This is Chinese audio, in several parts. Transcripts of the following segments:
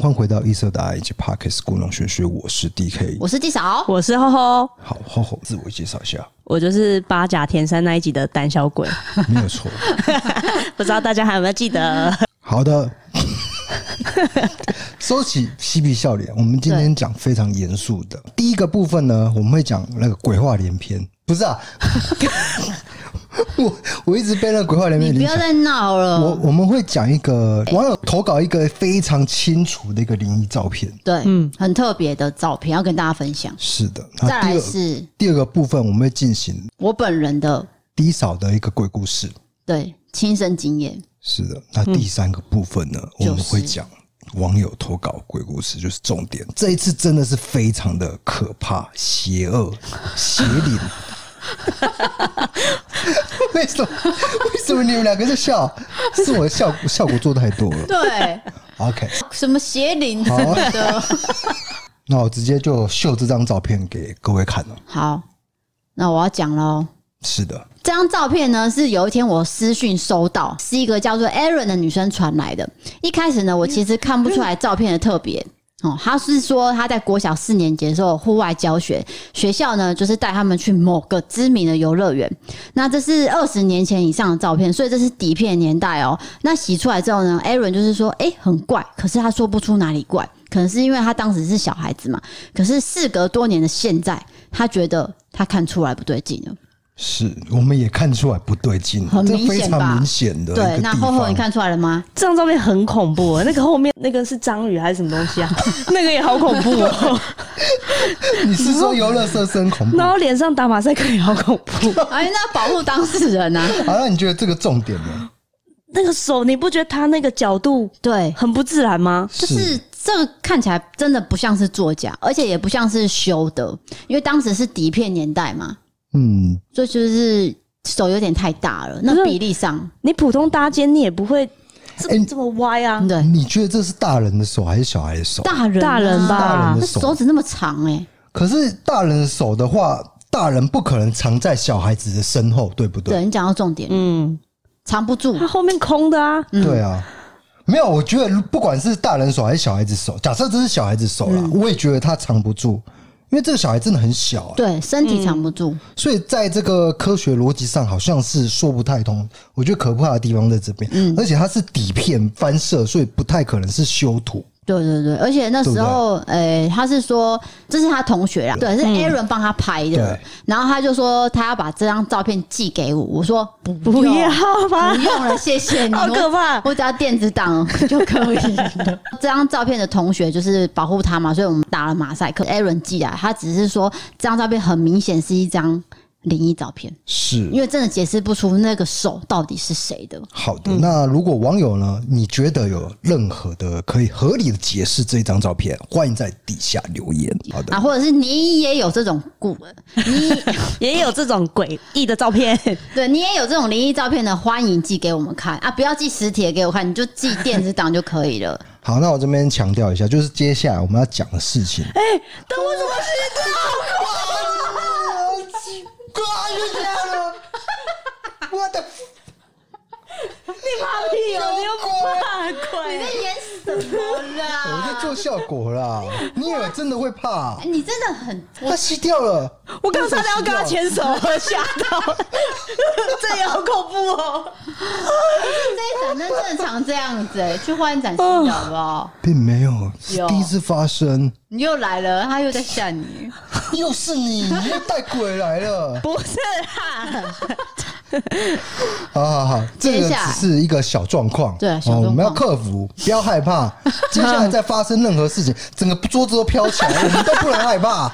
欢迎回到异色答以及 Parkes 故弄玄学，我是 DK，我是纪嫂，我是厚厚。好，厚厚自我介绍一下，我就是八甲田山那一集的胆小鬼，没有错。不知道大家还有没有记得？好的，收起嬉皮笑脸，我们今天讲非常严肃的。第一个部分呢，我们会讲那个鬼话连篇，不是啊。我我一直被那鬼话连篇，你不要再闹了。我我们会讲一个网友投稿一个非常清楚的一个灵异照片，对，嗯，很特别的照片要跟大家分享。是的，再来是第二个部分，我们会进行我本人的低嫂的一个鬼故事，对，亲身经验。是的，那第三个部分呢，我们会讲网友投稿鬼故事，就是重点。这一次真的是非常的可怕、邪恶、邪灵。为什么？为什么你们两个在笑？是我的效果效果做太多了。对，OK。什么邪灵的？那我直接就秀这张照片给各位看了。好，那我要讲喽。是的，这张照片呢，是有一天我私讯收到，是一个叫做 Aaron 的女生传来的。一开始呢，我其实看不出来照片的特别。哦，他是说他在国小四年级的时候户外教学，学校呢就是带他们去某个知名的游乐园。那这是二十年前以上的照片，所以这是底片年代哦。那洗出来之后呢，Aaron 就是说，哎，很怪，可是他说不出哪里怪，可能是因为他当时是小孩子嘛。可是事隔多年的现在，他觉得他看出来不对劲了。是，我们也看出来不对劲，很明显吧？非常明显的。对，那厚厚你看出来了吗？这张照片很恐怖，那个后面那个是章鱼还是什么东西啊？那个也好恐怖哦。你是说游乐设施恐怖？然后脸上打马赛克也好恐怖。哎，那保护当事人啊。好，那你觉得这个重点呢？那个手，你不觉得他那个角度对很不自然吗？就是这个看起来真的不像是作假，而且也不像是修的，因为当时是底片年代嘛。嗯，这就，就是手有点太大了，那比例上，你普通搭肩你也不会这么、欸、这么歪啊。对，你觉得这是大人的手还是小孩的手？大人，大人吧，大人的手，手指那么长哎、欸。可是大人的手的话，大人不可能藏在小孩子的身后，对不对？对，你讲到重点，嗯，藏不住，他后面空的啊。嗯、对啊，没有，我觉得不管是大人手还是小孩子手，假设这是小孩子手啦，嗯、我也觉得他藏不住。因为这个小孩真的很小啊，对，身体藏不住，所以在这个科学逻辑上好像是说不太通。我觉得可怕的地方在这边，嗯，而且它是底片翻摄，所以不太可能是修图。对对对，而且那时候，诶、欸，他是说这是他同学啦，对，是 Aaron 帮他拍的，然后他就说他要把这张照片寄给我，我说不不要吧，不用了，谢谢你，好可怕，我只要电子档。就可以了。这张照片的同学就是保护他嘛，所以我们打了马赛克。Aaron 寄来，他只是说这张照片很明显是一张。灵异照片是因为真的解释不出那个手到底是谁的。好的，那如果网友呢，你觉得有任何的可以合理的解释这张照片，欢迎在底下留言。好的，啊，或者是你也有这种故，你 也有这种诡异的照片，对你也有这种灵异照片的，欢迎寄给我们看啊！不要寄实体给我看，你就寄电子档就可以了。好，那我这边强调一下，就是接下来我们要讲的事情。哎、欸，等我怎么知道？挂就这样了，我的，你怕屁哦！你又不怕鬼？你在演什么啦？我在做效果啦！你以为真的会怕？你真的很……他吸掉了，我刚才要跟他牵手，吓到，这也好恐怖哦！这一整那正常这样子，哎，去换展示好不好？并没有，是第一次发生。你又来了，他又在吓你，又是你，你又带鬼来了，不是哈？好好好，这个只是一个小状况，对，哦，我们要克服，不要害怕。接下来再发生任何事情，整个桌子都飘起来，我们都不能害怕。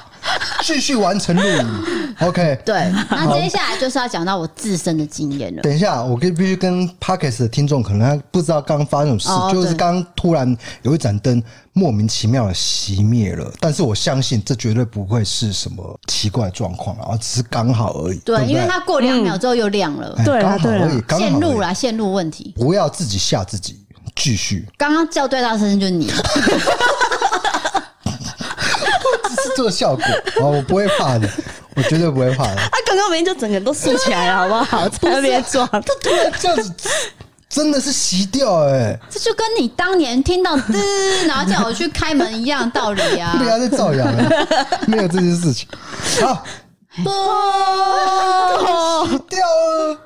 继续完成录影，OK。对，那接下来就是要讲到我自身的经验了。等一下，我跟必须跟 Podcast 的听众可能不知道刚刚发生什么事，就是刚刚突然有一盏灯莫名其妙的熄灭了，但是我相信这绝对不会是什么奇怪状况啊，只是刚好而已。对，因为它过两秒之后又亮了，对，刚好而已，线路啦，线路问题。不要自己吓自己，继续。刚刚叫对大声就是你。这个效果 啊，我不会怕的，我绝对不会怕的。他刚刚明明就整个人都竖起来了，好不好？在那边装，他突然这样子，真的是洗掉哎、欸，这就跟你当年听到滋，然后叫我去开门一样道理啊！不要再造谣了，没有这件事情。好，不，洗掉了，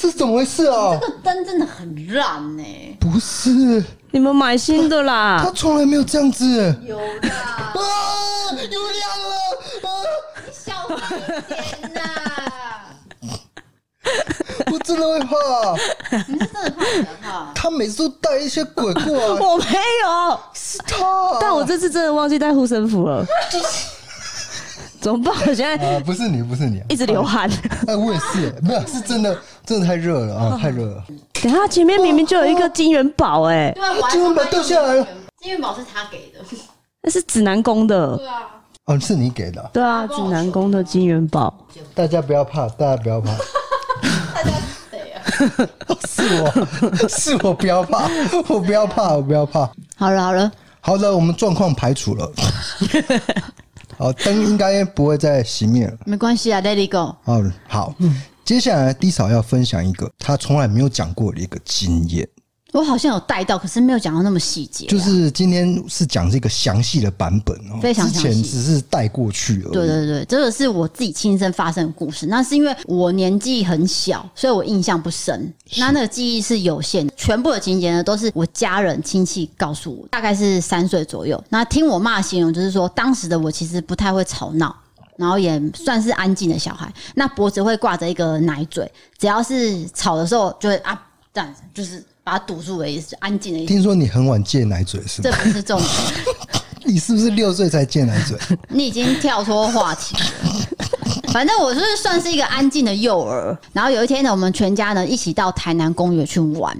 这是怎么回事啊？这个灯真的很烂呢、欸。不是，你们买新的啦。他从来没有这样子。有啦，啊，有亮了，啊，你小声一点呐。我真的会怕，你是真的怕什么怕？他每次都带一些鬼过来，我没有，是他。但我这次真的忘记带护身符了，怎么办？我 现在啊，不是你，不是你，一直流汗。哎，我也是，没有，是真的，真的太热了啊，太热了。等下前面明明就有一个金元宝，哎，对啊，金元宝掉下来了，金元宝是他给的，那是指南宫的。对啊，哦，是你给的。对啊，指南宫的金元宝。大家不要怕，大家不要怕。是我是我不要怕，我不要怕，我不要怕。好了好了，好的，我们状况排除了。好，灯应该不会再熄灭了。没关系啊，Let it go。好，好，接下来 D 嫂要分享一个他从来没有讲过的一个经验。我好像有带到，可是没有讲到那么细节。就是今天是讲这个详细的版本哦，非常详细。之前只是带过去而已。对对对，这个是我自己亲身发生的故事。那是因为我年纪很小，所以我印象不深。那那个记忆是有限的，全部的情节呢都是我家人亲戚告诉我，大概是三岁左右。那听我妈形容，就是说当时的我其实不太会吵闹，然后也算是安静的小孩。那脖子会挂着一个奶嘴，只要是吵的时候就会啊这样子，就是。把它堵住的意思，安静的意思。听说你很晚戒奶嘴是吗？这不是重点。你是不是六岁才戒奶嘴？你已经跳脱话题了。反正我就是算是一个安静的幼儿。然后有一天呢，我们全家呢一起到台南公园去玩，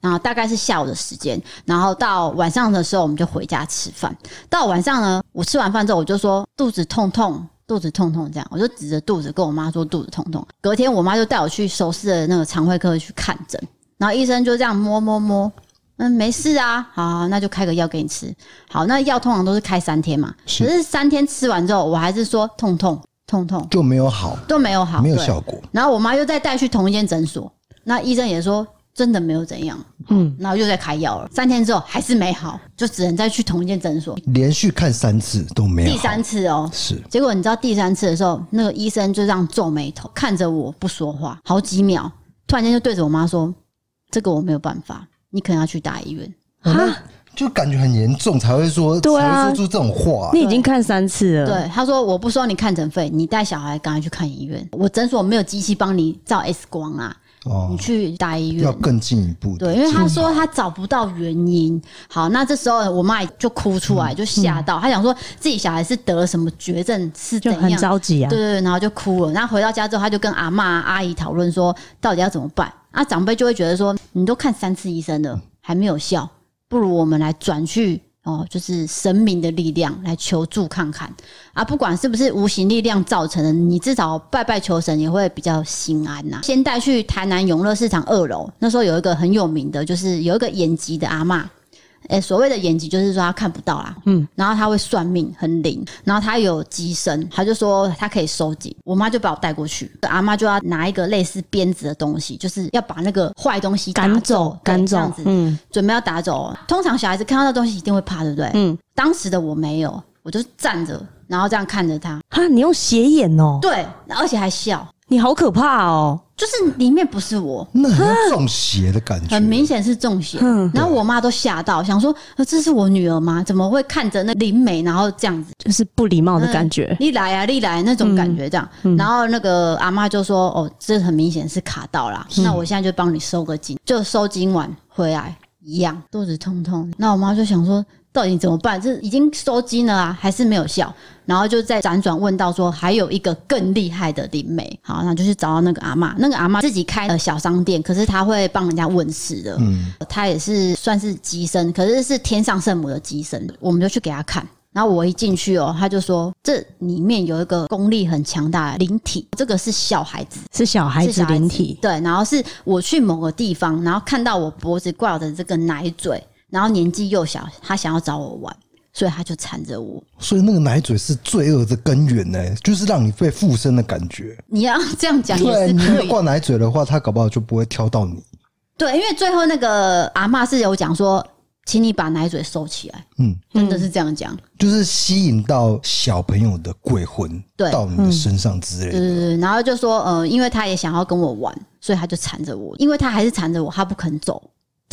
然后大概是下午的时间。然后到晚上的时候，我们就回家吃饭。到晚上呢，我吃完饭之后，我就说肚子痛痛，肚子痛痛，这样我就指着肚子跟我妈说肚子痛痛。隔天我妈就带我去熟识的那个肠胃科去看诊。然后医生就这样摸摸摸，嗯，没事啊，好，那就开个药给你吃。好，那药通常都是开三天嘛，是可是三天吃完之后，我还是说痛痛痛痛，就没有好，都没有好，没有效果。然后我妈又再带去同一间诊所，那医生也说真的没有怎样，嗯，然后又再开药了。三天之后还是没好，就只能再去同一间诊所，连续看三次都没有。第三次哦，是。结果你知道第三次的时候，那个医生就这样皱眉头看着我不说话，好几秒，突然间就对着我妈说。这个我没有办法，你可能要去大医院啊，就感觉很严重才会说，对啊，才会说出这种话。你已经看三次了，对，他说我不收你看诊费，你带小孩赶快去看医院。我诊所没有机器帮你照 X 光啊，哦，你去大医院要更进一步。对，因为他说他找不到原因。好，那这时候我妈就哭出来，就吓到，她想说自己小孩是得了什么绝症，是怎样，着急啊。对对对，然后就哭了。然后回到家之后，他就跟阿嬷阿姨讨论说，到底要怎么办。啊，长辈就会觉得说，你都看三次医生了，还没有效，不如我们来转去哦，就是神明的力量来求助看看啊。不管是不是无形力量造成的，你至少拜拜求神也会比较心安呐。先带去台南永乐市场二楼，那时候有一个很有名的，就是有一个眼疾的阿嬷。诶，所谓的眼疾就是说他看不到啦，嗯，然后他会算命很灵，然后他有机身，他就说他可以收紧。我妈就把我带过去，阿妈就要拿一个类似鞭子的东西，就是要把那个坏东西赶走，赶走，这样子，嗯，准备要打走。通常小孩子看到那东西一定会怕，对不对？嗯，当时的我没有，我就站着，然后这样看着他。哈，你用斜眼哦？对，而且还笑。你好可怕哦！就是里面不是我，那很中邪的感觉，很明显是中邪。然后我妈都吓到，想说：“这是我女儿吗？怎么会看着那灵媒，然后这样子，就是不礼貌的感觉。”你来啊，你来那种感觉，这样。然后那个阿妈就说：“哦，这很明显是卡到啦。那我现在就帮你收个金，就收金完回来一样，肚子痛痛。那我妈就想说。到底怎么办？这已经收金了啊，还是没有效？然后就再辗转问到说，还有一个更厉害的灵媒。好，那就去找到那个阿嬷。那个阿嬷自己开了小商店，可是她会帮人家问事的。嗯，他也是算是机身，可是是天上圣母的机身。我们就去给她看。然后我一进去哦，他就说这里面有一个功力很强大的灵体，这个是小孩子，是小孩子灵体。对，然后是我去某个地方，然后看到我脖子挂着这个奶嘴。然后年纪又小，他想要找我玩，所以他就缠着我。所以那个奶嘴是罪恶的根源呢，就是让你被附身的感觉。你要这样讲。对，你挂奶嘴的话，他搞不好就不会挑到你。对，因为最后那个阿嬷是有讲说，请你把奶嘴收起来。嗯，真的是这样讲，就是吸引到小朋友的鬼魂对到你的身上之类的。对对对，然后就说，呃，因为他也想要跟我玩，所以他就缠着我，因为他还是缠着我，他不肯走。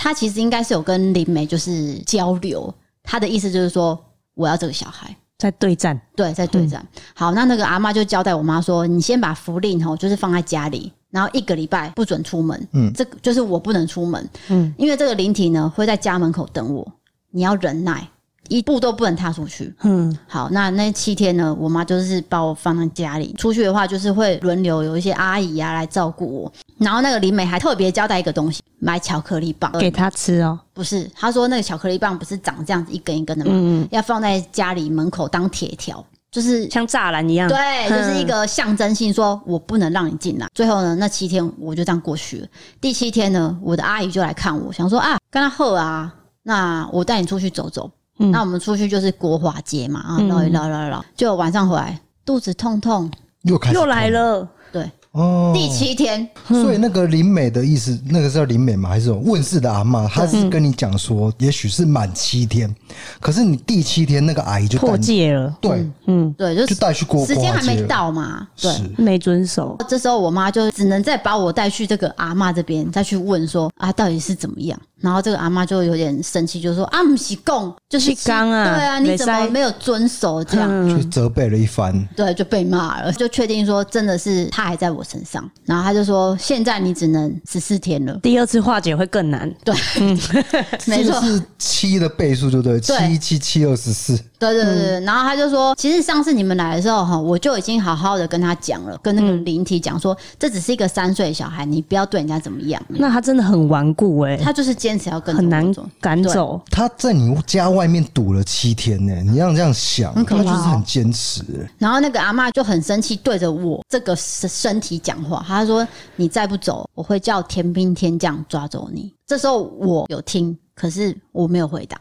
他其实应该是有跟灵媒就是交流，他的意思就是说，我要这个小孩。在对战，对，在对战。嗯、好，那那个阿妈就交代我妈说：“你先把符令吼，就是放在家里，然后一个礼拜不准出门。嗯，这个就是我不能出门。嗯，因为这个灵体呢会在家门口等我，你要忍耐，一步都不能踏出去。嗯，好，那那七天呢，我妈就是把我放在家里，出去的话就是会轮流有一些阿姨啊来照顾我。然后那个林美还特别交代一个东西。”买巧克力棒给她吃哦，不是，她说那个巧克力棒不是长这样子一根一根的吗？嗯，要放在家里门口当铁条，就是像栅栏一样。对，就是一个象征性，说我不能让你进来。最后呢，那七天我就这样过去了。第七天呢，我的阿姨就来看我，想说啊，跟她喝啊，那我带你出去走走。嗯，那我们出去就是国华街嘛，啊，绕一绕绕绕，就晚上回来肚子痛痛，又开始又来了，对。哦，第七天，所以那个林美的意思，那个是叫林美吗？还是有问世的阿嬷？她是跟你讲说，也许是满七天，可是你第七天那个阿姨就破戒了，对，嗯，对，就就带去过，时间还没到嘛，对，没遵守。这时候我妈就只能再把我带去这个阿嬷这边，再去问说啊，到底是怎么样？然后这个阿妈就有点生气，就说啊，不是供，就是刚啊，对啊，你怎么没有遵守？这样就责备了一番，对，就被骂了，就确定说真的是他还在我身上。然后他就说，现在你只能十四天了，第二次化解会更难。对，嗯，没错，是七的倍数，对不对？七七七二十四。对对对对，然后他就说，其实上次你们来的时候哈，我就已经好好的跟他讲了，跟那个灵体讲说，这只是一个三岁的小孩，你不要对人家怎么样。那他真的很顽固哎，他就是坚持要跟很难赶走。他在你家外面堵了七天呢，你要这样想，他就是很坚持。然后那个阿嬷就很生气，对着我这个身体讲话，他说：“你再不走，我会叫天兵天将抓走你。”这时候我有听，可是我没有回答。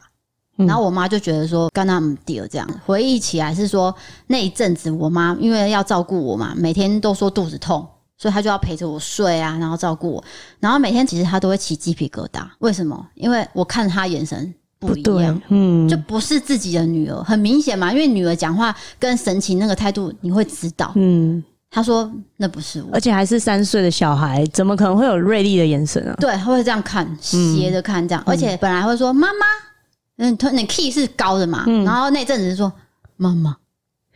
然后我妈就觉得说，干那么屌这样，回忆起来是说那一阵子，我妈因为要照顾我嘛，每天都说肚子痛，所以她就要陪着我睡啊，然后照顾我。然后每天其实她都会起鸡皮疙瘩，为什么？因为我看她眼神不一样，嗯，就不是自己的女儿，很明显嘛，因为女儿讲话跟神情那个态度，你会知道，嗯。她说那不是我，而且还是三岁的小孩，怎么可能会有锐利的眼神啊？对，她会这样看，斜着看这样，而且本来会说妈妈。嗯，他那 key 是高的嘛，嗯、然后那阵子就说妈妈，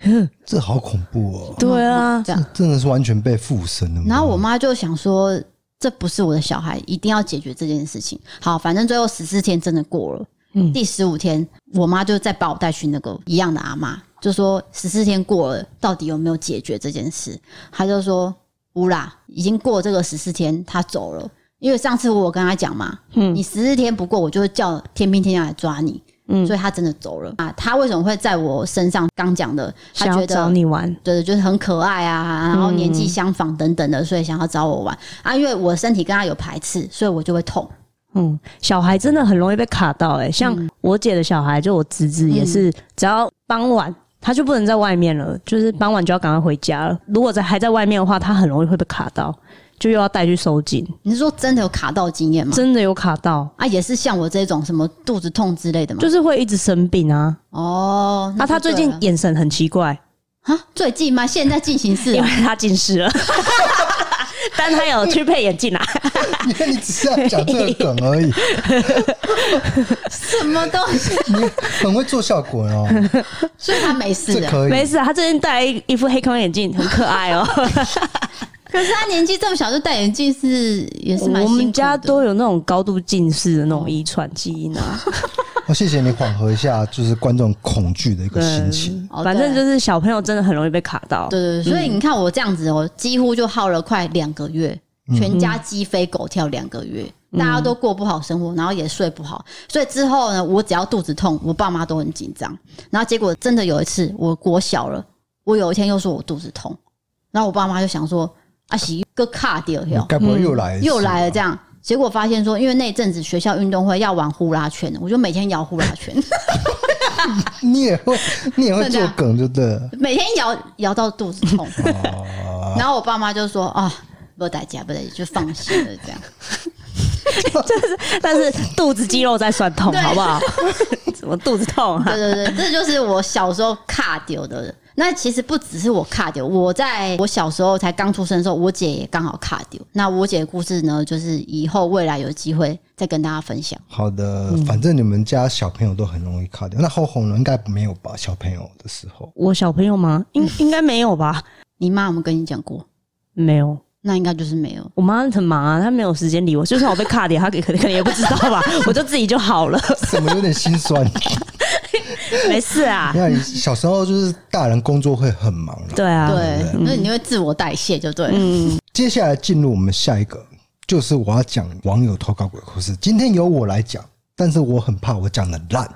这好恐怖哦。对啊，这样真的是完全被附身了。然后我妈就想说，这不是我的小孩，一定要解决这件事情。好，反正最后十四天真的过了，嗯，第十五天，我妈就再把我带去那个一样的阿妈，就说十四天过了，到底有没有解决这件事？她就说无啦，已经过这个十四天，她走了。因为上次我跟他讲嘛，嗯，你十四天不过，我就会叫天兵天将来抓你，嗯，所以他真的走了啊。他为什么会在我身上？刚讲的，他觉得找你玩，对，就是很可爱啊，然后年纪相仿等等的，所以想要找我玩啊。因为我身体跟他有排斥，所以我就会痛。嗯，小孩真的很容易被卡到哎、欸，像我姐的小孩，就我侄子也是，只要傍晚他就不能在外面了，就是傍晚就要赶快回家了。如果在还在外面的话，他很容易会被卡到。就又要带去收紧。你是说真的有卡到经验吗？真的有卡到啊，也是像我这种什么肚子痛之类的吗？就是会一直生病啊。哦，那、啊、他最近眼神很奇怪啊？最近吗？现在进行式，因为他近视了，但他有去配眼镜啊。你看你只是要讲这个梗而已。什么东西？你很会做效果哦。所以他没事，这可以没事。他最近戴一一副黑框眼镜，很可爱哦。可是他年纪这么小就戴眼镜，是也是蛮。我们家都有那种高度近视的那种遗传基因啊。哦，谢谢你缓和一下，就是观众恐惧的一个心情。反正就是小朋友真的很容易被卡到。对对对，所以你看我这样子，我几乎就耗了快两个月，全家鸡飞狗跳两个月，大家都过不好生活，然后也睡不好。所以之后呢，我只要肚子痛，我爸妈都很紧张。然后结果真的有一次，我国小了，我有一天又说我肚子痛，然后我爸妈就想说。啊，是一个卡掉，该不会又来又来了？这样，结果发现说，因为那阵子学校运动会要玩呼啦圈，我就每天摇呼啦圈。你也会，你也会做梗，就对了。每天摇摇到肚子痛，然后我爸妈就说：“啊，不带家，不带，就放心了。”这样。就是但是肚子肌肉在酸痛，好不好？怎么肚子痛啊？对对对，这就是我小时候卡丢的。那其实不只是我卡丢，我在我小时候才刚出生的时候，我姐也刚好卡丢。那我姐的故事呢，就是以后未来有机会再跟大家分享。好的，反正你们家小朋友都很容易卡丢。那后红呢？应该没有吧？小朋友的时候，我小朋友吗？应应该没有吧？你妈有没有跟你讲过？没有。那应该就是没有。我妈很忙啊，她没有时间理我。就算我被卡掉，她可能可能也不知道吧。我就自己就好了。怎么有点心酸？没事啊。那你小时候就是大人工作会很忙。对啊，对，那你会自我代谢就对。嗯。接下来进入我们下一个，就是我要讲网友投稿鬼故事。今天由我来讲，但是我很怕我讲的烂，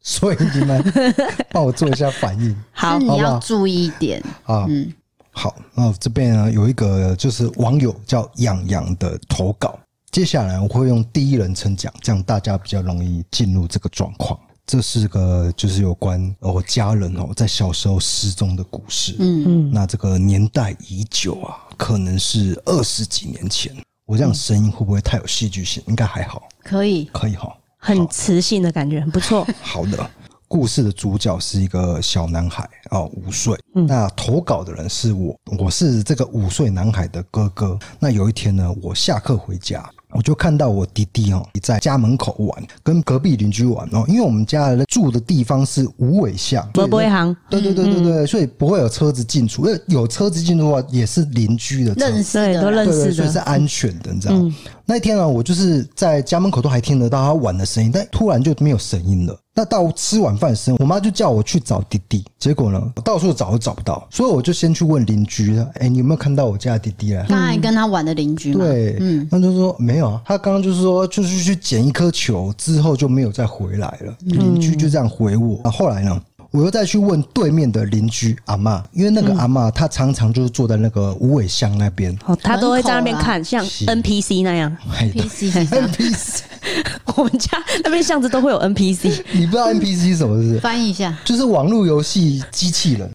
所以你们 帮我做一下反应。好，你要注意一点啊。嗯。好，那这边呢有一个就是网友叫洋洋的投稿。接下来我会用第一人称讲，这样大家比较容易进入这个状况。这是个就是有关我家人哦在小时候失踪的故事。嗯嗯，那这个年代已久啊，可能是二十几年前。我这样声音会不会太有戏剧性？应该还好，可以，可以哈，很磁性的感觉，很不错。好的。故事的主角是一个小男孩哦，五岁。那投稿的人是我，我是这个五岁男孩的哥哥。那有一天呢，我下课回家。我就看到我弟弟哦，在家门口玩，跟隔壁邻居玩哦。因为我们家住的地方是无尾巷，不会行。对对对对对，所以不会有车子进出。因为有车子进出的话，也是邻居的，认识的，都认识的，所以是安全的，你知道？那一天呢，我就是在家门口都还听得到他玩的声音，但突然就没有声音了。那到吃晚饭时，我妈就叫我去找弟弟，结果呢，我到处找都找不到，所以我就先去问邻居了，哎，你有没有看到我家的弟弟啊？刚才跟他玩的邻居嘛？对，嗯，他就说没有啊，他刚刚就是说，就是去捡一颗球之后就没有再回来了。邻居就这样回我。那后来呢？我又再去问对面的邻居阿嬷，因为那个阿嬷她常常就是坐在那个五尾巷那边，哦，她都会在那边看，像 NPC 那样。NPC NPC，我们家那边巷子都会有 NPC，你不知道 NPC 是什么是？翻译一下，就是网络游戏机器人，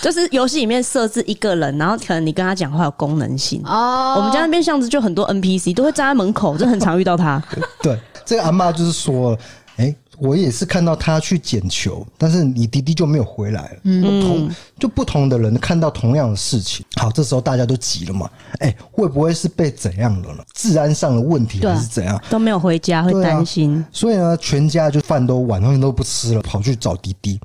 就是游戏里面设置一个人，然后可能你跟他讲话有功能性哦。我们家那边巷子就很多 NPC 都会站在门口，就很常遇到他。对，这个阿嬷就是说，哎。我也是看到他去捡球，但是你弟弟就没有回来了。嗯，不同就不同的人看到同样的事情。好，这时候大家都急了嘛？哎、欸，会不会是被怎样了呢？治安上的问题还是怎样？都没有回家，会担心、啊。所以呢，全家就饭都晚上都不吃了，跑去找弟弟。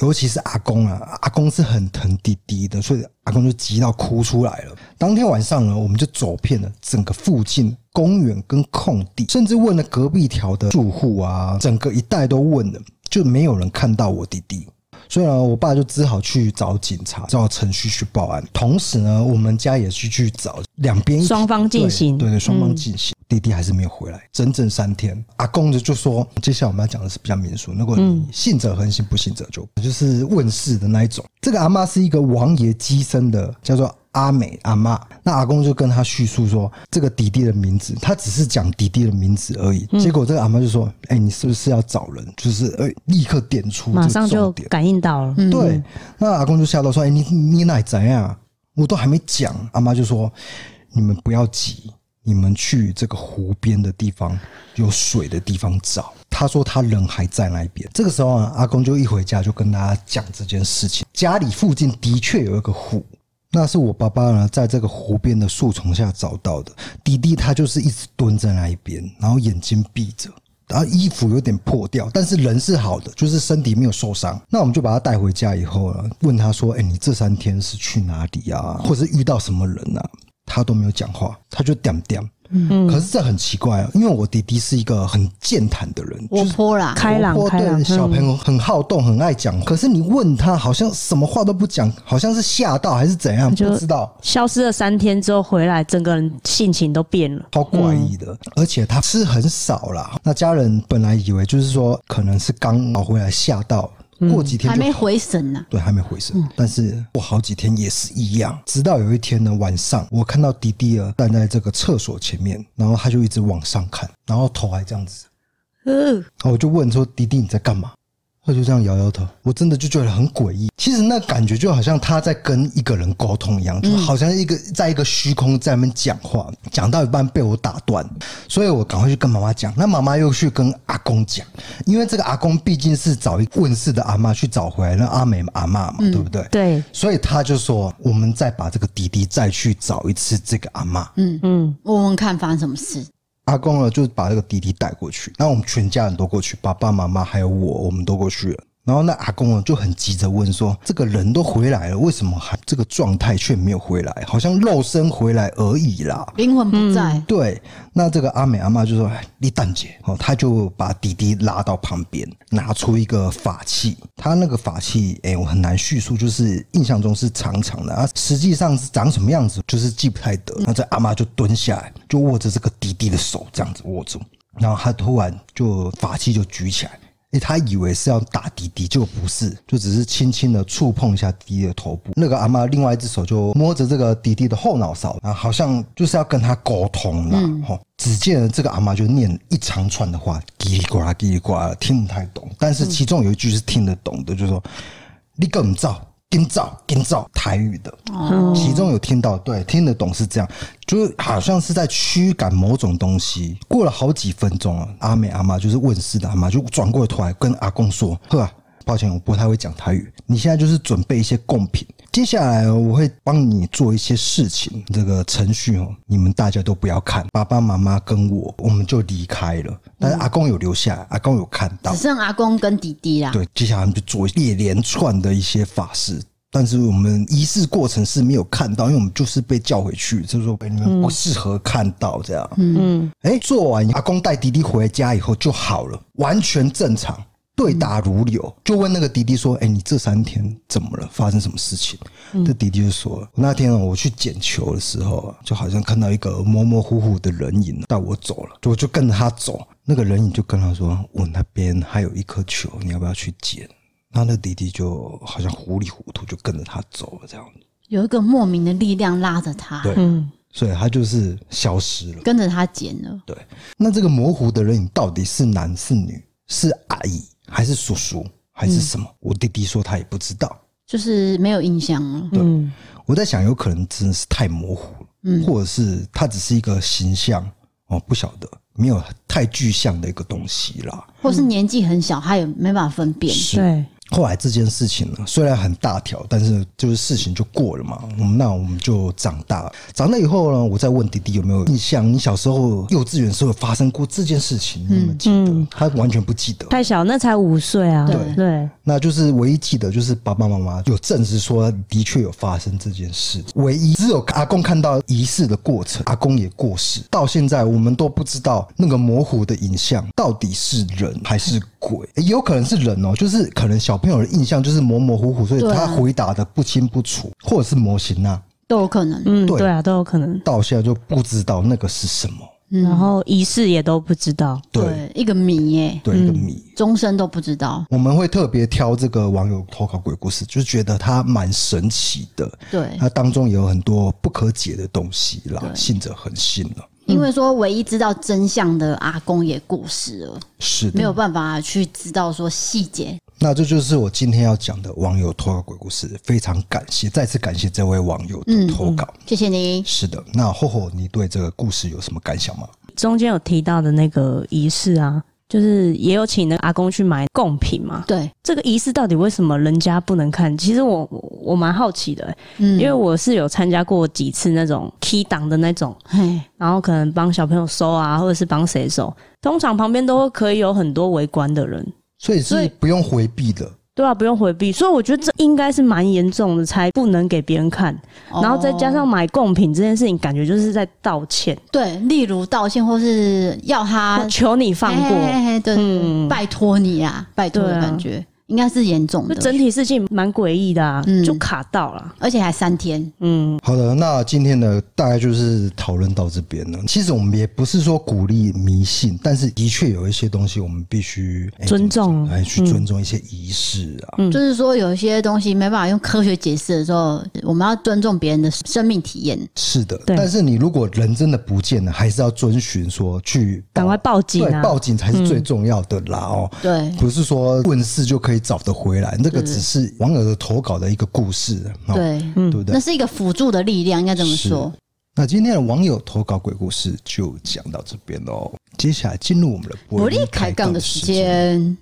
尤其是阿公啊，阿公是很疼弟弟的，所以阿公就急到哭出来了。当天晚上呢，我们就走遍了整个附近公园跟空地，甚至问了隔壁条的住户啊，整个一带都问了，就没有人看到我弟弟。所以呢，我爸就只好去找警察，照程序去报案。同时呢，我们家也是去找两边双方进行，对对，双方进行。弟弟还是没有回来，整整三天。阿公就就说，接下来我们要讲的是比较民俗，如果你信者恒信，不信者就就是问世的那一种。这个阿妈是一个王爷乩身的，叫做阿美阿妈。那阿公就跟他叙述说，这个弟弟的名字，他只是讲弟弟的名字而已。结果这个阿妈就说：“哎，你是不是要找人？就是呃，立刻点出，马上就感应到了。”对，那阿公就吓到说：“哎，你你哪怎样？我都还没讲。”阿妈就说：“你们不要急。”你们去这个湖边的地方，有水的地方找。他说他人还在那边。这个时候啊，阿公就一回家就跟大家讲这件事情。家里附近的确有一个湖，那是我爸爸呢在这个湖边的树丛下找到的。弟弟他就是一直蹲在那一边，然后眼睛闭着，然后衣服有点破掉，但是人是好的，就是身体没有受伤。那我们就把他带回家以后呢，问他说：“哎，你这三天是去哪里啊？或者是遇到什么人啊？”他都没有讲话，他就点点。嗯，可是这很奇怪啊，因为我弟弟是一个很健谈的人，活泼啦，开朗，开朗，小朋友很好动，很爱讲。可是你问他，好像什么话都不讲，好像是吓到还是怎样，不知道。消失了三天之后回来，整个人性情都变了，好怪异的。而且他吃很少啦，那家人本来以为就是说可能是刚跑回来吓到。过几天还没回神呢，对，还没回神。但是过好几天也是一样，直到有一天呢，晚上我看到迪迪尔站在这个厕所前面，然后他就一直往上看，然后头还这样子。嗯，然后我就问说：“迪迪你在干嘛？”他就这样摇摇头，我真的就觉得很诡异。其实那感觉就好像他在跟一个人沟通一样，就好像一个在一个虚空在那边讲话，讲到一半被我打断，所以我赶快去跟妈妈讲。那妈妈又去跟阿公讲，因为这个阿公毕竟是找一问世的阿嬷去找回来，那阿美阿妈嘛，对不对？对，所以他就说，我们再把这个弟弟再去找一次这个阿妈。嗯嗯，问问看发生什么事。阿公呢，就把这个弟弟带过去，那我们全家人都过去，爸爸妈妈还有我，我们都过去了。然后那阿公呢就很急着问说：“这个人都回来了，为什么还这个状态却没有回来？好像肉身回来而已啦，灵魂不在。嗯”对，那这个阿美阿妈就说：“你蛋姐哦，他就把弟弟拉到旁边，拿出一个法器。他那个法器，哎，我很难叙述，就是印象中是长长的啊，实际上是长什么样子，就是记不太得。那这阿妈就蹲下来，就握着这个弟弟的手，这样子握住，然后他突然就法器就举起来。”他以为是要打弟弟，结果不是，就只是轻轻的触碰一下弟弟的头部。那个阿妈另外一只手就摸着这个弟弟的后脑勺，啊好像就是要跟他沟通了。嗯，只见这个阿妈就念一长串的话，叽里呱啦，叽里呱啦，听不太懂，但是其中有一句是听得懂的，就是说：“你更照。”金照跟照台语的，其中有听到，对，听得懂是这样，就好像是在驱赶某种东西。过了好几分钟啊，阿美阿妈就是问世的阿妈，就转过头来跟阿公说：“呵，抱歉，我不太会讲台语，你现在就是准备一些贡品。”接下来我会帮你做一些事情，这个程序哦，你们大家都不要看，爸爸妈妈跟我，我们就离开了。但是阿公有留下来，阿公有看到，只剩阿公跟弟弟啦。对，接下来我们就做一连串的一些法事，但是我们仪式过程是没有看到，因为我们就是被叫回去，就是说你们不适合看到这样。嗯嗯，哎，做完阿公带弟弟回家以后就好了，完全正常。对答如流，就问那个弟弟说：“哎，你这三天怎么了？发生什么事情？”这、嗯、弟弟就说：“那天我去捡球的时候啊，就好像看到一个模模糊糊的人影带我走了，就我就跟着他走。那个人影就跟他说：‘我那边还有一颗球，你要不要去捡？’那那弟弟就好像糊里糊涂就跟着他走了，这样子。有一个莫名的力量拉着他，对，嗯，所以他就是消失了，跟着他捡了。对，那这个模糊的人影到底是男是女？是阿姨？还是叔叔，还是什么？嗯、我弟弟说他也不知道，就是没有印象了。对，嗯、我在想，有可能真的是太模糊了，嗯，或者是他只是一个形象哦，不晓得，没有太具象的一个东西啦，或是年纪很小，他也没办法分辨。是对。后来这件事情呢，虽然很大条，但是就是事情就过了嘛。那我们就长大了。长大以后呢，我再问弟弟有没有印象，你小时候幼稚园时候发生过这件事情，你有没有记得？嗯、他完全不记得。太小，那才五岁啊。对对，那就是唯一记得就是爸爸妈妈有证实说的确有发生这件事。唯一只有阿公看到仪式的过程，阿公也过世。到现在我们都不知道那个模糊的影像到底是人还是鬼，也有可能是人哦，就是可能小。小朋友的印象就是模模糊糊，所以他回答的不清不楚，或者是模型啊，都有可能。嗯，对啊，都有可能。到现在就不知道那个是什么，嗯、然后仪式也都不知道。对，对一个谜耶，对，一个谜，终身都不知道。我们会特别挑这个网友投稿鬼故事，就是觉得它蛮神奇的。对，它当中也有很多不可解的东西啦，信者恒信了。因为说唯一知道真相的阿公也过世了，是的，没有办法去知道说细节。那这就是我今天要讲的网友投稿鬼故事，非常感谢，再次感谢这位网友的投稿，嗯嗯、谢谢你。是的，那霍霍，你对这个故事有什么感想吗？中间有提到的那个仪式啊，就是也有请那个阿公去买贡品嘛。对，这个仪式到底为什么人家不能看？其实我我蛮好奇的、欸，嗯，因为我是有参加过几次那种 key 档的那种，嘿，然后可能帮小朋友收啊，或者是帮谁收，通常旁边都可以有很多围观的人。所以是不用回避的，对啊，不用回避。所以我觉得这应该是蛮严重的，才不能给别人看。哦、然后再加上买贡品这件事情，感觉就是在道歉。对，例如道歉，或是要他求你放过，嘿嘿嘿对，嗯、拜托你啊，拜托的感觉。应该是严重的，整体事情蛮诡异的啊，嗯、就卡到了，而且还三天。嗯，好的，那今天呢，大概就是讨论到这边了。其实我们也不是说鼓励迷信，但是的确有一些东西我们必须尊重，来去尊重一些仪式啊。嗯、就是说有一些东西没办法用科学解释的时候，我们要尊重别人的生命体验。是的，但是你如果人真的不见了，还是要遵循说去赶快报警、啊，对，报警才是最重要的啦。哦、嗯，对，不是说问事就可以。以找得回来。那个只是网友的投稿的一个故事，哦、对，对不对？那是一个辅助的力量，应该这么说。那今天的网友投稿鬼故事就讲到这边喽。接下来进入我们的伯利开杠的时间。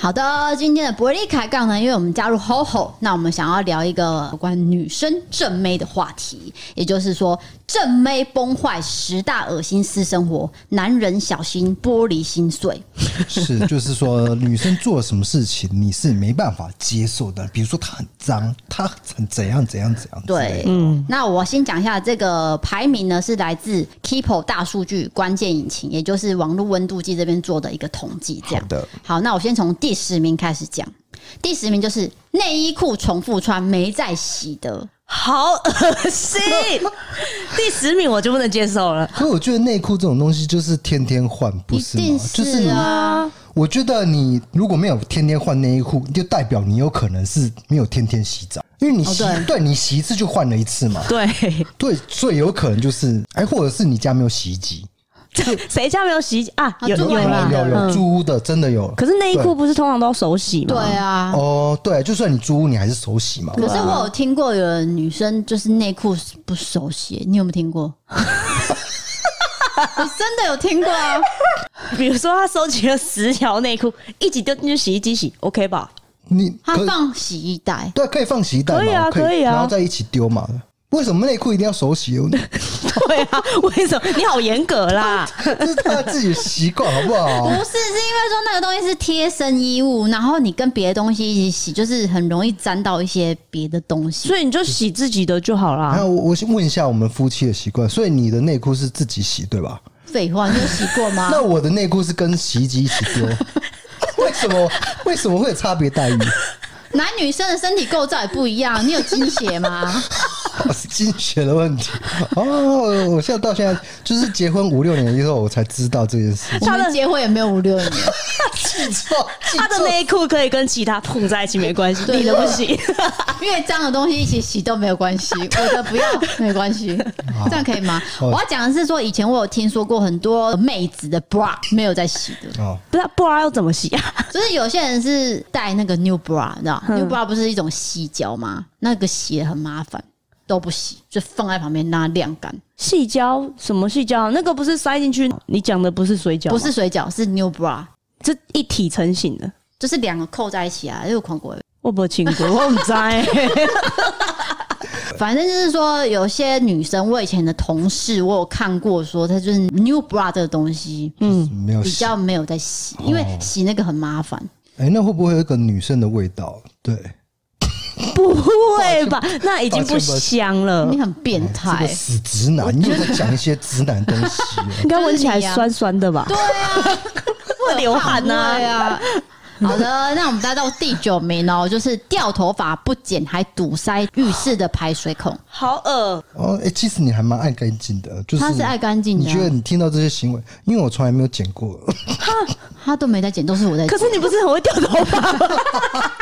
好的，今天的伯利开杠呢，因为我们加入 HoHo，那我们想要聊一个有关女生正妹的话题，也就是说正妹崩坏十大恶心私生活，男人小心玻璃心碎。是，就是说女生做了什么事情你是没办法接受的，比如说她很脏，她很怎样怎样怎样。对，嗯，那我先讲一下这个排名呢，是来自 Keepo 大数据关键引擎，也就是网络温度计这边做的一个统计。这样好的，好，那我先从第十名开始讲，第十名就是内衣裤重复穿没再洗的，好恶心。第十名我就不能接受了。可我觉得内裤这种东西就是天天换，不是吗？就是你，我觉得你如果没有天天换内衣裤，就代表你有可能是没有天天洗澡，因为你洗，哦、对，对你洗一次就换了一次嘛。对对，所以有可能就是，哎，或者是你家没有洗衣机。谁家没有洗衣机啊？有有有有有租屋的，真的有。可是内衣裤不是通常都要手洗吗？对啊。哦，对，就算你租屋，你还是手洗嘛。可是我有听过有的女生就是内裤不手洗，你有没有听过？我真的有听过啊。比如说，他收集了十条内裤，一起丢进去洗衣机洗，OK 吧？你他放洗衣袋，对，可以放洗衣袋，可以啊，可以啊，然后再一起丢嘛。为什么内裤一定要手洗？对啊，为什么？你好严格啦！这是他自己的习惯，好不好？不是，是因为说那个东西是贴身衣物，然后你跟别的东西一起洗，就是很容易沾到一些别的东西，所以你就洗自己的就好啦。那我我先问一下我们夫妻的习惯，所以你的内裤是自己洗对吧？废话，你有洗过吗？那我的内裤是跟洗衣机一起丢，为什么？为什么会有差别待遇？男女生的身体构造也不一样，你有经血吗？是经血的问题哦。我现在到现在就是结婚五六年以后，我才知道这件事。他们结婚也没有五六年，记错。他的内裤可以跟其他碰在一起没关系，你的不行。因为脏的东西一起洗都没有关系，我的不要没关系，这样可以吗？我要讲的是说，以前我有听说过很多妹子的 bra 没有在洗的哦，不知道 bra 要怎么洗啊？就是有些人是带那个 new bra，你知道 new bra 不是一种洗胶吗？那个洗也很麻烦。都不洗，就放在旁边让它晾干。细胶？什么细胶？那个不是塞进去？你讲的不是水饺？不是水饺，是 new bra，这一体成型的，就是两个扣在一起啊。有看过？我不清楚，我不知道。反正就是说，有些女生，我以前的同事，我有看过，说她就是 new bra 这个东西，嗯，没有比较没有在洗，因为洗那个很麻烦。哎、欸，那会不会有一个女生的味道？对。不会吧？那已经不香了。你很变态，死直男！你又在讲一些直男东西，应该闻起来酸酸的吧？对啊，会流汗呐。对啊。好的，那我们来到第九名哦，就是掉头发不剪还堵塞浴室的排水孔，好恶哦！哎、欸，其实你还蛮爱干净的，就是他是爱干净的。你觉得你听到这些行为，因为我从来没有剪过，他他都没在剪，都是我在剪。可是你不是很会掉头发吗？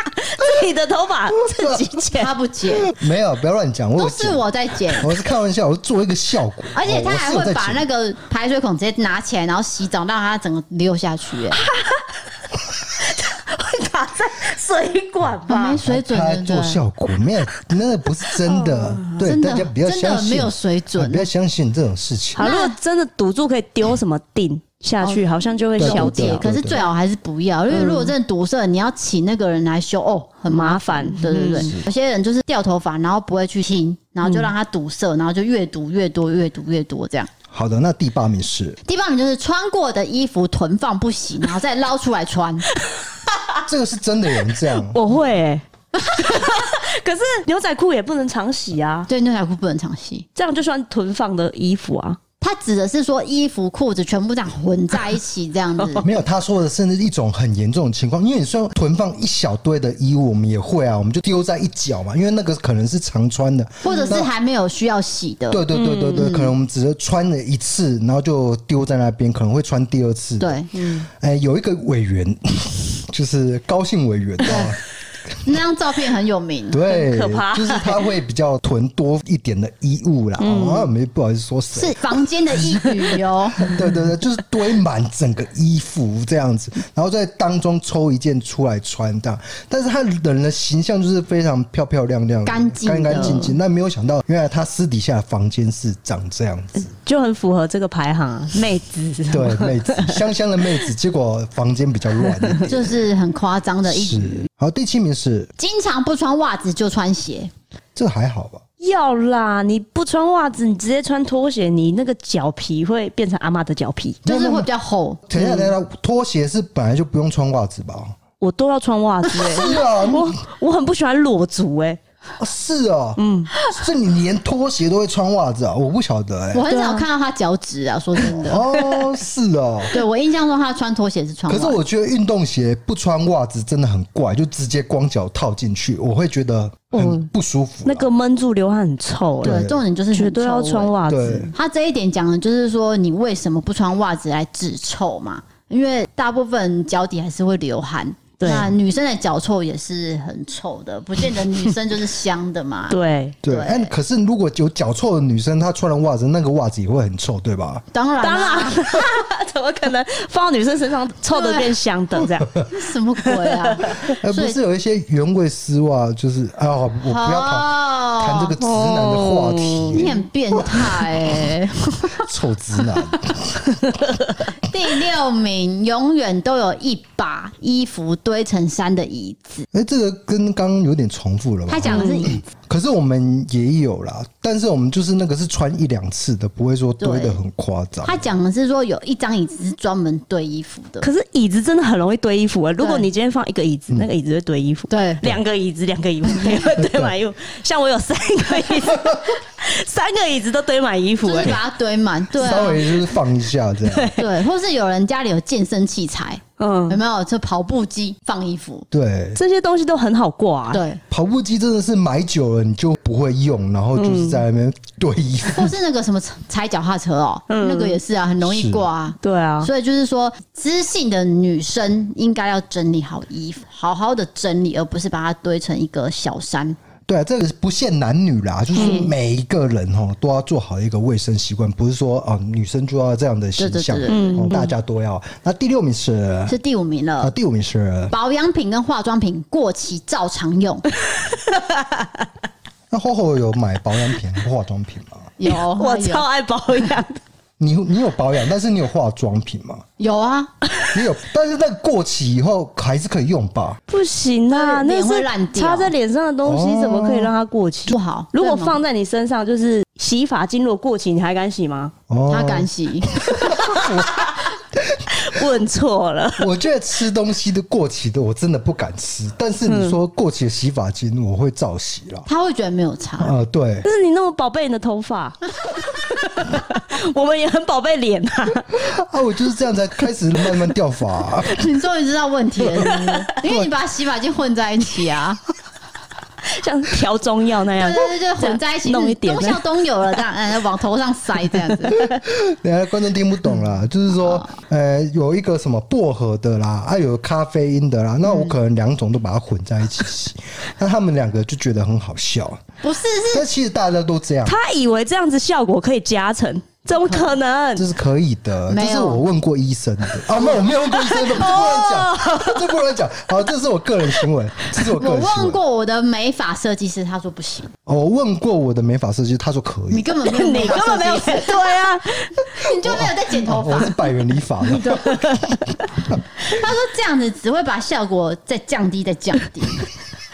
自己的头发自己剪，他不剪。没有，不要乱讲，我都是我在剪。我是开玩笑，我是做一个效果。而且他还会把那个排水孔直接拿起来，然后洗澡，让它整个流下去。打在水管吧，没水准，他做效果没有，那个不是真的。对，大家不要相信，没有水准，不要相信这种事情。好，如果真的堵住，可以丢什么钉下去，好像就会消掉。可是最好还是不要，因为如果真的堵塞，你要请那个人来修，哦，很麻烦。对对对，有些人就是掉头发，然后不会去听，然后就让它堵塞，然后就越堵越多，越堵越多这样。好的，那第八名是第八名，就是穿过的衣服囤放不洗，然后再捞出来穿。这个是真的有人这样，我会、欸。可是牛仔裤也不能常洗啊。对，牛仔裤不能常洗，这样就算囤放的衣服啊。他指的是说衣服、裤子全部这样混在一起，这样子。没有，他说的甚至一种很严重的情况，因为你说囤放一小堆的衣物，我们也会啊，我们就丢在一角嘛，因为那个可能是常穿的，或者是还没有需要洗的。对对对对对，可能我们只是穿了一次，然后就丢在那边，可能会穿第二次。对，嗯，哎，有一个委员，就是高姓委员啊。那张照片很有名，对，可怕就是他会比较囤多一点的衣物啦。嗯啊，没不好意思说谁是房间的衣服哦。对对对，就是堆满整个衣服这样子，然后在当中抽一件出来穿这样。但是他人的形象就是非常漂漂亮亮、干净干干净净。但没有想到，原来他私底下的房间是长这样子。就很符合这个排行啊，妹子。对，妹子，香香的妹子，结果房间比较乱。就是很夸张的一好，第七名是经常不穿袜子就穿鞋，这还好吧？要啦，你不穿袜子，你直接穿拖鞋，你那个脚皮会变成阿妈的脚皮。就是会比较厚。等一下，等一下，拖鞋是本来就不用穿袜子吧？我都要穿袜子、欸，是啊，我我很不喜欢裸足哎、哦是哦，嗯，所以你连拖鞋都会穿袜子啊？我不晓得哎、我很少看到他脚趾啊，说真的。哦，是哦。对我印象中，他穿拖鞋是穿袜子。可是我觉得运动鞋不穿袜子真的很怪，就直接光脚套进去，我会觉得很不舒服啊、那个闷住流汗很臭、欸，对，重点就是很绝对要臭味穿袜子对。他这一点讲的就是说，你为什么不穿袜子来止臭嘛？因为大部分脚底还是会流汗。对那女生的脚臭也是很臭的，不见得女生就是香的嘛。对，对，哎，可是如果有脚臭的女生，她穿了袜子，那个袜子也会很臭，对吧？当然、啊，当然，怎么可能放到女生身上臭的变香的这样？什么鬼啊？而不是有一些原味丝袜，就是啊，我不要谈谈这个直男的话题，你很变态哎！臭直男。第六名，永远都有一把衣服堆成山的椅子。哎，这个跟刚刚有点重复了吧？他讲的是椅子，可是我们也有啦，但是我们就是那个是穿一两次的，不会说堆的很夸张。他讲的是说有一张椅子是专门堆衣服的。可是椅子真的很容易堆衣服啊！如果你今天放一个椅子，那个椅子会堆衣服。对两个椅子，两个椅子也会堆满衣服。像我有三个椅子，三个椅子都堆满衣服，哎，就是把它堆满，对、啊，稍微就是放一下这样。对，或是有人家里有健身器材，嗯有，没有？这跑步机放衣服，对，这些东西都很好挂。，对，跑步机真的是买久了你就不会用，然后就是在那边堆衣服。或是那个什么踩脚踏车哦、那个也是啊，很容易挂啊。对啊，所以就是说，知性的女生应该要整理好衣服，好好的整理，而不是把它堆成一个小山。对啊，这个不限男女啦，就是每一个人哦都要做好一个卫生习惯，不是说哦女生就要这样的形象，大家都要。那第六名是是第五名啊，了。第五名是保养品跟化妆品过期照常用，那厚厚有买保养品、化妆品吗？有我超爱保养的。你你有保养，但是你有化妆品吗？有啊，你有，但是那个过期以后还是可以用吧？不行啊，那是烂掉擦在脸上的东西，怎么可以让它过期？不好。如果放在你身上，就是洗发精，如果过期，你还敢洗吗？哦他敢洗，问错了，我觉得吃东西的过期的我真的不敢吃，但是你说过期的洗发精我会照洗啦。他会觉得没有差。呃，对但是你那么宝贝你的头发，我们也很宝贝脸啊。啊，我就是这样才开始慢慢掉发、啊。你终于知道问题了是不是，因为你把洗发精混在一起啊。像调中药那样，对对对，就混在一起，弄一点功效都有了，这样嗯，往头上塞这样子。等下观众听不懂啦，就是说，呃，有一个什么薄荷的啦，啊，有咖啡因的啦，那我可能两种都把它混在一起洗，那他们两个就觉得很好笑。不是，是但其实大家都这样，他以为这样子效果可以加成，怎么可能？这是可以的。这是我问过医生的啊，没有，我没有问过医生的，这不能讲，这不能讲。好，这是我个人行为，这是我个我人行为。问过我的美发设计师，他说不行，哦我问过我的美发设计师，他说可以。你根本没有，你根本没有对啊，你就没有在剪头发。我是百元理发的。他说这样子只会把效果再降低，再降低，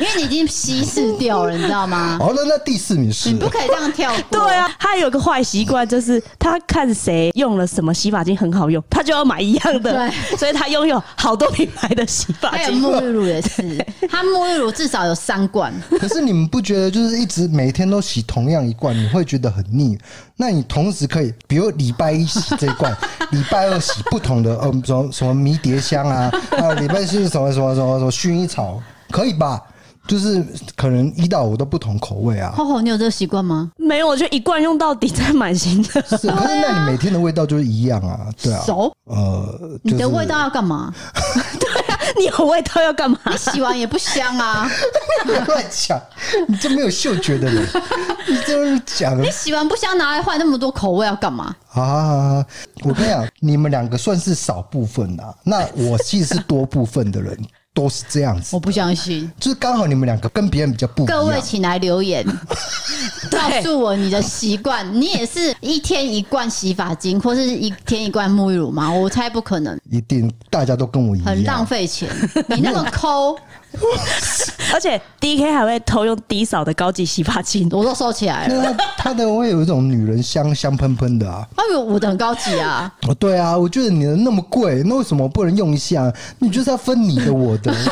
因为你已经稀释掉了，你知道吗？哦，那那第四名是你不可以这样跳过。对啊，他有个坏习惯，就是他看谁用了什么洗发精很好用，他就要买一样的。对，所以他拥有好多品牌的洗发还有精。沐浴乳也是，他沐浴乳至少有三罐。可是你们不觉得就是一直每天都洗同样一罐，你会觉得很腻？那你同时可以，比如礼拜一洗这一罐，礼拜二洗不同的，呃，什么什么迷迭香啊，还有礼拜四什么什么什么什么薰衣草，可以吧？就是可能一到五都不同口味啊。厚厚，你有这个习惯吗？没有，我就一罐用到底，再买新的。是，可是那你每天的味道就是一样啊，对啊。熟，呃，你的味道要干嘛？对啊你有味道要干嘛？你洗完也不香啊，乱讲，你这没有嗅觉的人，你这是讲你洗完不香拿来换那么多口味要干嘛？啊！我跟你讲，你们两个算是少部分啊，那我其实是多部分的人。都是这样子，我不相信。就是刚好你们两个跟别人比较不一样。各位，请来留言，告诉我你的习惯。你也是一天一罐洗发精，或是一天一罐沐浴乳吗？我猜不可能。一定大家都跟我一样，很浪费钱。你那么抠。而且 D K 还会偷用低扫的高级洗发精，我都收起来了。他的会有一种女人香香喷喷的啊！哎呦，我的很高级啊！哦，对啊，我觉得你的那么贵，那为什么不能用一下？你就是要分你的我的。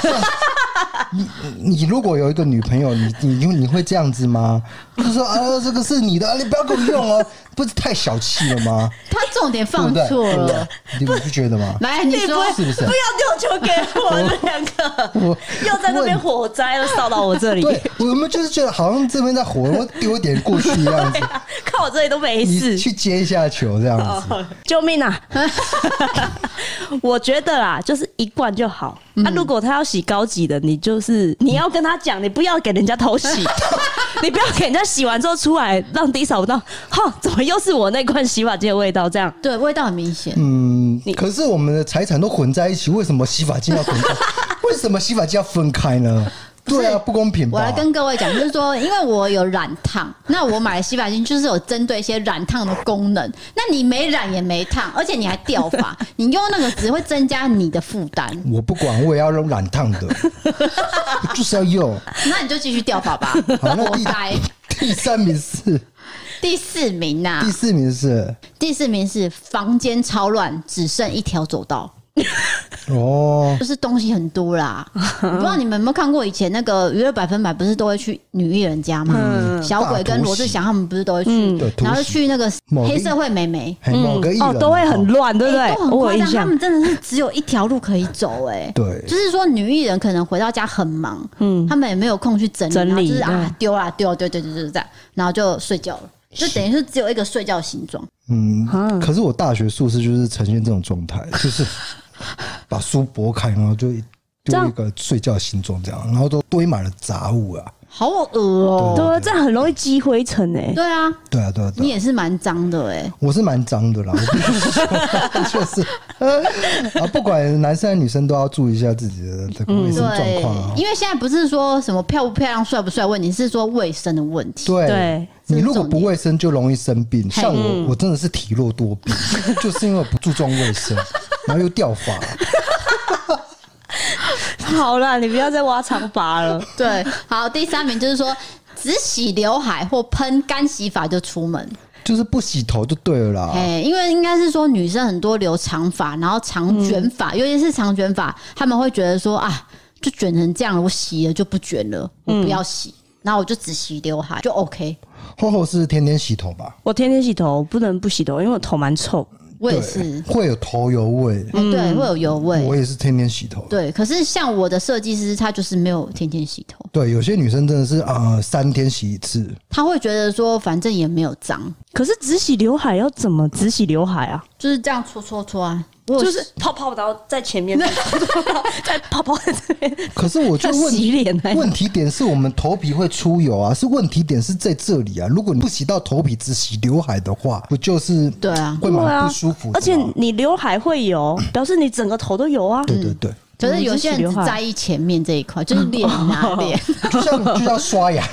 你你如果有一个女朋友，你你你会这样子吗？就是说啊，这个是你的，你不要给我用哦，不是太小气了吗？他重点放错了，你不觉得吗？来，你说是不是？不要丢球给我们两个，又在那边火灾又烧到我这里。对，我们就是觉得好像这边在火，我丢一点过去一样子，看我这里都没事，去接一下球这样子。救命啊！我觉得啦，就是一罐就好。那如果他要洗高级的，你就是你要跟他讲，你不要给人家偷洗，你不要给人家洗完之后出来让扫不到，哈，怎么又是我那罐洗发精的味道？这样对，味道很明显。嗯，可是我们的财产都混在一起，为什么洗发精要混在？为什么洗发精要分开呢？对啊，不公平。我来跟各位讲，就是说，因为我有染烫，那我买的洗发精就是有针对一些染烫的功能。那你没染也没烫，而且你还掉发，你用那个只会增加你的负担。我不管，我也要用染烫的，就是要用。那你就继续掉发吧。好，那第第三名是第四名呐。第四名是第四名是房间超乱，只剩一条走道。哦，就是东西很多啦。我不知道你们有没有看过以前那个娱乐百分百，不是都会去女艺人家吗？嗯、小鬼跟罗志祥他们不是都会去，嗯、然后去那个黑社会美眉，某个艺人哦，都会很乱，对不对？都很夸张，他们真的是只有一条路可以走，哎，对，就是说女艺人可能回到家很忙，嗯，他们也没有空去整理，整理就是啊丢啦丢，对对对对，这样，然后就睡觉了，就等于是只有一个睡觉的形状。嗯，可是我大学宿舍就是呈现这种状态，就是。把书拨开，然后就丢一个睡觉的形状这样，然后都堆满了杂物啊，好恶哦！对啊，这样很容易积灰尘哎。对啊，对啊，对啊，你也是蛮脏的哎。我是蛮脏的啦，就是啊，不管男生还是女生都要注意一下自己的这个卫生状况啊。因为现在不是说什么漂不漂亮、帅不帅问题，是说卫生的问题。对，你如果不卫生，就容易生病。像我，我真的是体弱多病，就是因为不注重卫生。然后又掉发，好了，你不要再挖长发了。对，好，第三名就是说只洗刘海或喷干洗发就出门，就是不洗头就对了啦。哎，因为应该是说女生很多留长发，然后长卷发，嗯、尤其是长卷发，他们会觉得说啊，就卷成这样了，我洗了就不卷了，我不要洗，嗯、然后我就只洗刘海就 OK。厚厚是天天洗头吧？我天天洗头，不能不洗头，因为我头蛮臭。我也是会有头油味，嗯、对，会有油味。我也是天天洗头，对。可是像我的设计师，他就是没有天天洗头。对，有些女生真的是啊、呃，三天洗一次。他会觉得说，反正也没有脏。可是只洗刘海要怎么只洗刘海啊？就是这样搓搓搓啊。就是泡泡，然后在前面，在泡泡在这边。可是我就问洗脸，问题点是我们头皮会出油啊，是问题点是在这里啊。如果你不洗到头皮，只洗刘海的话，不就是对啊，会蛮不舒服。而且你刘海会油，表示你整个头都油啊。对对对。可是有些人只在意前面这一块，就是 脸啊脸，就像就像刷牙，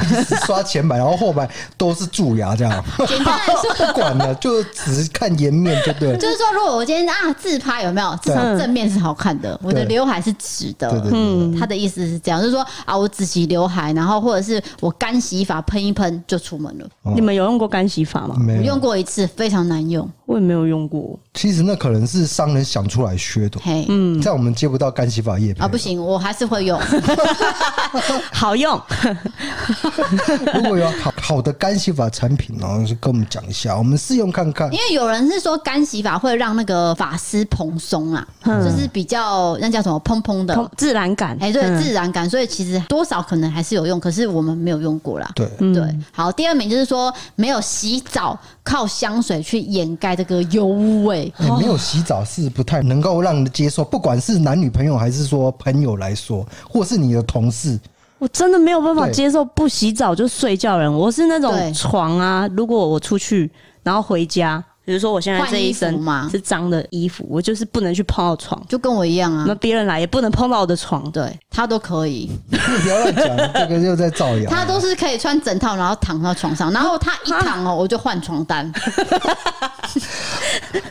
刷前排，然后后排都是蛀牙这样。简单来说，不管了，就只是看颜面就对了。就是说，如果我今天啊自拍有没有，至少正面是好看的，我的刘海是直的。对对对，他的意思是这样，就是说啊，我只洗刘海，然后或者是我干洗法喷一喷就出门了。你们有用过干洗法吗？没有，我用过一次，非常难用。我也没有用过。其实那可能是商人想出来噱头。嘿，嗯，在我们接不到干洗发液啊，不行，我还是会用，好用。如果有好好的干洗发产品，然后就跟我们讲一下，我们试用看看。因为有人是说干洗发会让那个发丝蓬松啊，嗯、就是比较那叫什么蓬蓬的自然感，哎，对，自然感。所以其实多少可能还是有用，可是我们没有用过啦。对对。好，第二名就是说没有洗澡。靠香水去掩盖这个油污味。欸，没有洗澡是不太能够让人接受，不管是男女朋友还是说朋友来说，或是你的同事。我真的没有办法接受不洗澡就睡觉的人。我是那种床啊，如果我出去然后回家。比如说，我现在这一身是脏的衣服，我就是不能去碰到床，就跟我一样啊。那别人来也不能碰到我的床，对他都可以。不要乱讲，这个又在造谣。他都是可以穿整套，然后躺到床上，然后他一躺哦，我就换床单。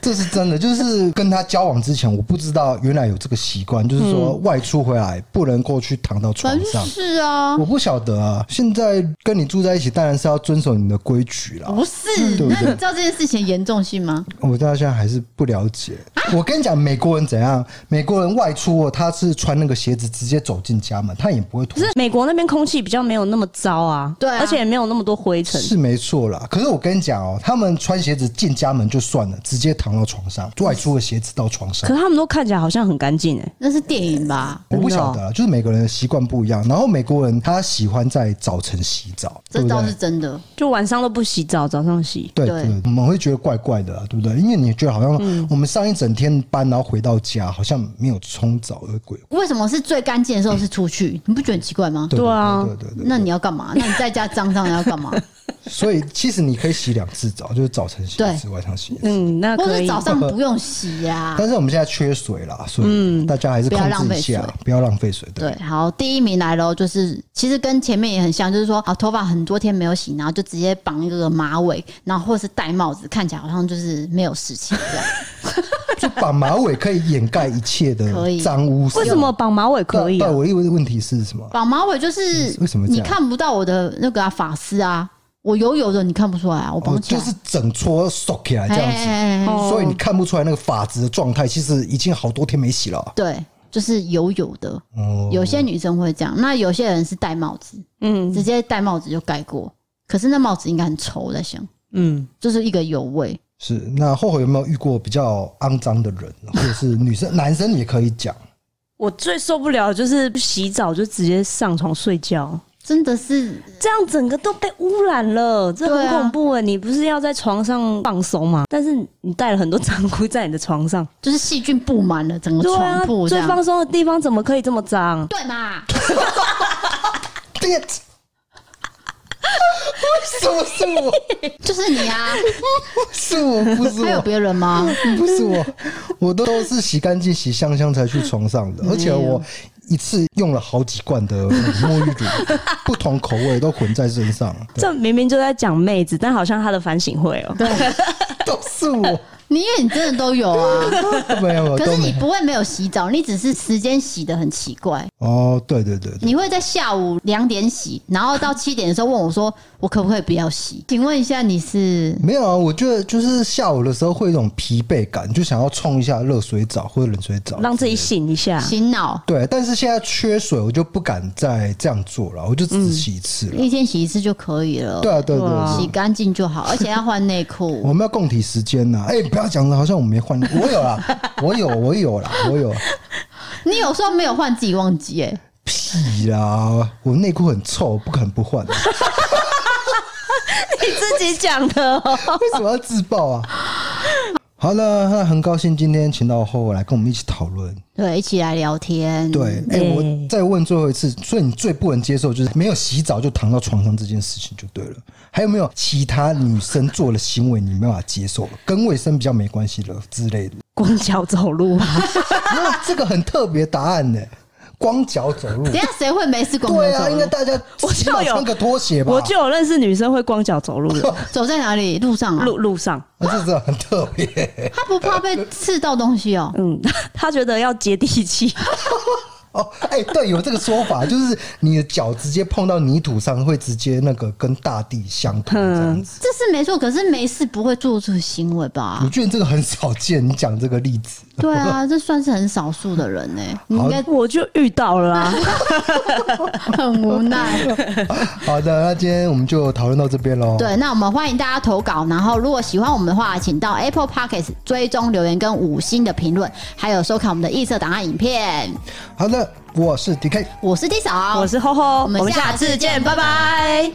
这是真的，就是跟他交往之前，我不知道原来有这个习惯，就是说外出回来不能过去躺到床上。是啊，我不晓得啊。现在跟你住在一起，当然是要遵守你的规矩了。不是，那你知道这件事情严重性吗？我到现在还是不了解。我跟你讲，美国人怎样？美国人外出，他是穿那个鞋子直接走进家门，他也不会脱。可是美国那边空气比较没有那么糟啊，对，而且也没有那么多灰尘，是没错啦。可是我跟你讲哦，他们穿鞋子进家门就算了，直接躺到床上，外出的鞋子到床上。可是他们都看起来好像很干净哎，那是电影吧？我不晓得，就是每个人的习惯不一样。然后美国人他喜欢在早晨洗澡，这倒是真的，就晚上都不洗澡，早上洗。对对，我们会觉得怪怪的，对不对？因为你觉得好像我们上一整天班，然后回到家好像没有冲澡的鬼。为什么是最干净的时候是出去？你不觉得很奇怪吗？对啊，对对对。那你要干嘛？那你在家脏脏的要干嘛？所以其实你可以洗两次澡，就是早晨洗一次，晚上洗一次。嗯，那可以。早上不用洗呀。但是我们现在缺水啦，所以大家还是控制一下，不要浪费水。对，好，第一名来喽，就是其实跟前面也很像，就是说啊，头发很多天没有洗，然后就直接绑一个马尾，然后或是戴帽子，看起来好像就是没有事情这样。就绑马尾可以掩盖一切的脏污。为什么绑马尾可以？对，我以为问题是什么？绑马尾就是为什么你看不到我的那个发丝啊？我油油的，你看不出来啊？我绑起来就是整撮收起来这样子，所以你看不出来那个发质的状态。其实已经好多天没洗了。对，就是油油的。有些女生会这样，那有些人是戴帽子，嗯，直接戴帽子就盖过。可是那帽子应该很臭，我在想，嗯，就是一个油味。是，那后悔有没有遇过比较肮脏的人，或者是女生、男生也可以讲。我最受不了就是洗澡就直接上床睡觉，真的是这样，整个都被污染了，这很恐怖哎！你不是要在床上放松吗？但是你带了很多脏污在你的床上，就是细菌布满了整个床铺，最放松的地方怎么可以这么脏？对嘛？为什么是我？就是你啊！是我，不是我。还有别人吗？不是我，我都是洗干净、洗香香才去床上的，而且我一次用了好几罐的沐浴乳，不同口味都混在身上。这明明就在讲妹子，但好像他的反省会哦。对，都是我。你因为你真的都有啊？没有，可是你不会没有洗澡，你只是时间洗的很奇怪。哦，对对对，你会在下午两点洗，然后到七点的时候问我说：“我可不可以不要洗？”请问一下，你是没有啊？我觉得就是下午的时候会有一种疲惫感，就想要冲一下热水澡或者冷水澡，让自己醒一下、醒脑。对，但是现在缺水，我就不敢再这样做了，我就只洗一次了，一天洗一次就可以了。对啊，对对，洗干净就好，而且要换内裤。我们要共体时间呐！哎，不要讲的好像我们没换，我有啦，我有，我有啦，我有。你有时候没有换，自己忘记哎。屁啦！我内裤很臭，不可能不换。你自己讲的，为什么要自爆啊？好了，那很高兴今天请到厚厚来跟我们一起讨论，对，一起来聊天。对，哎、欸，我再问最后一次，所以你最不能接受就是没有洗澡就躺到床上这件事情就对了。还有没有其他女生做的行为你没办法接受，跟卫生比较没关系的之类的？光脚走路啊？这个很特别答案呢。光脚走路，等下谁会没事光脚走路？对啊，应该大家 我就有穿个拖鞋吧。我就有认识女生会光脚走路的，走在哪里？路上啊？路路上，这真的很特别。他不怕被刺到东西哦？嗯，他觉得要接地气。哦，哎，对，有这个说法，就是你的脚直接碰到泥土上，会直接那个跟大地相通这样子。这是没错，可是没事不会做出行为吧？我觉得这个很少见。你讲这个例子，对啊，这算是很少数的人呢。你应该我就遇到了啊，很无奈。好的，那今天我们就讨论到这边喽。对，那我们欢迎大家投稿，然后如果喜欢我们的话，请到 Apple Podcast 追踪留言跟五星的评论，还有收看我们的异色档案影片。好的，我是 DK，我是 D 嫂，我是吼吼，我们下次见，拜拜。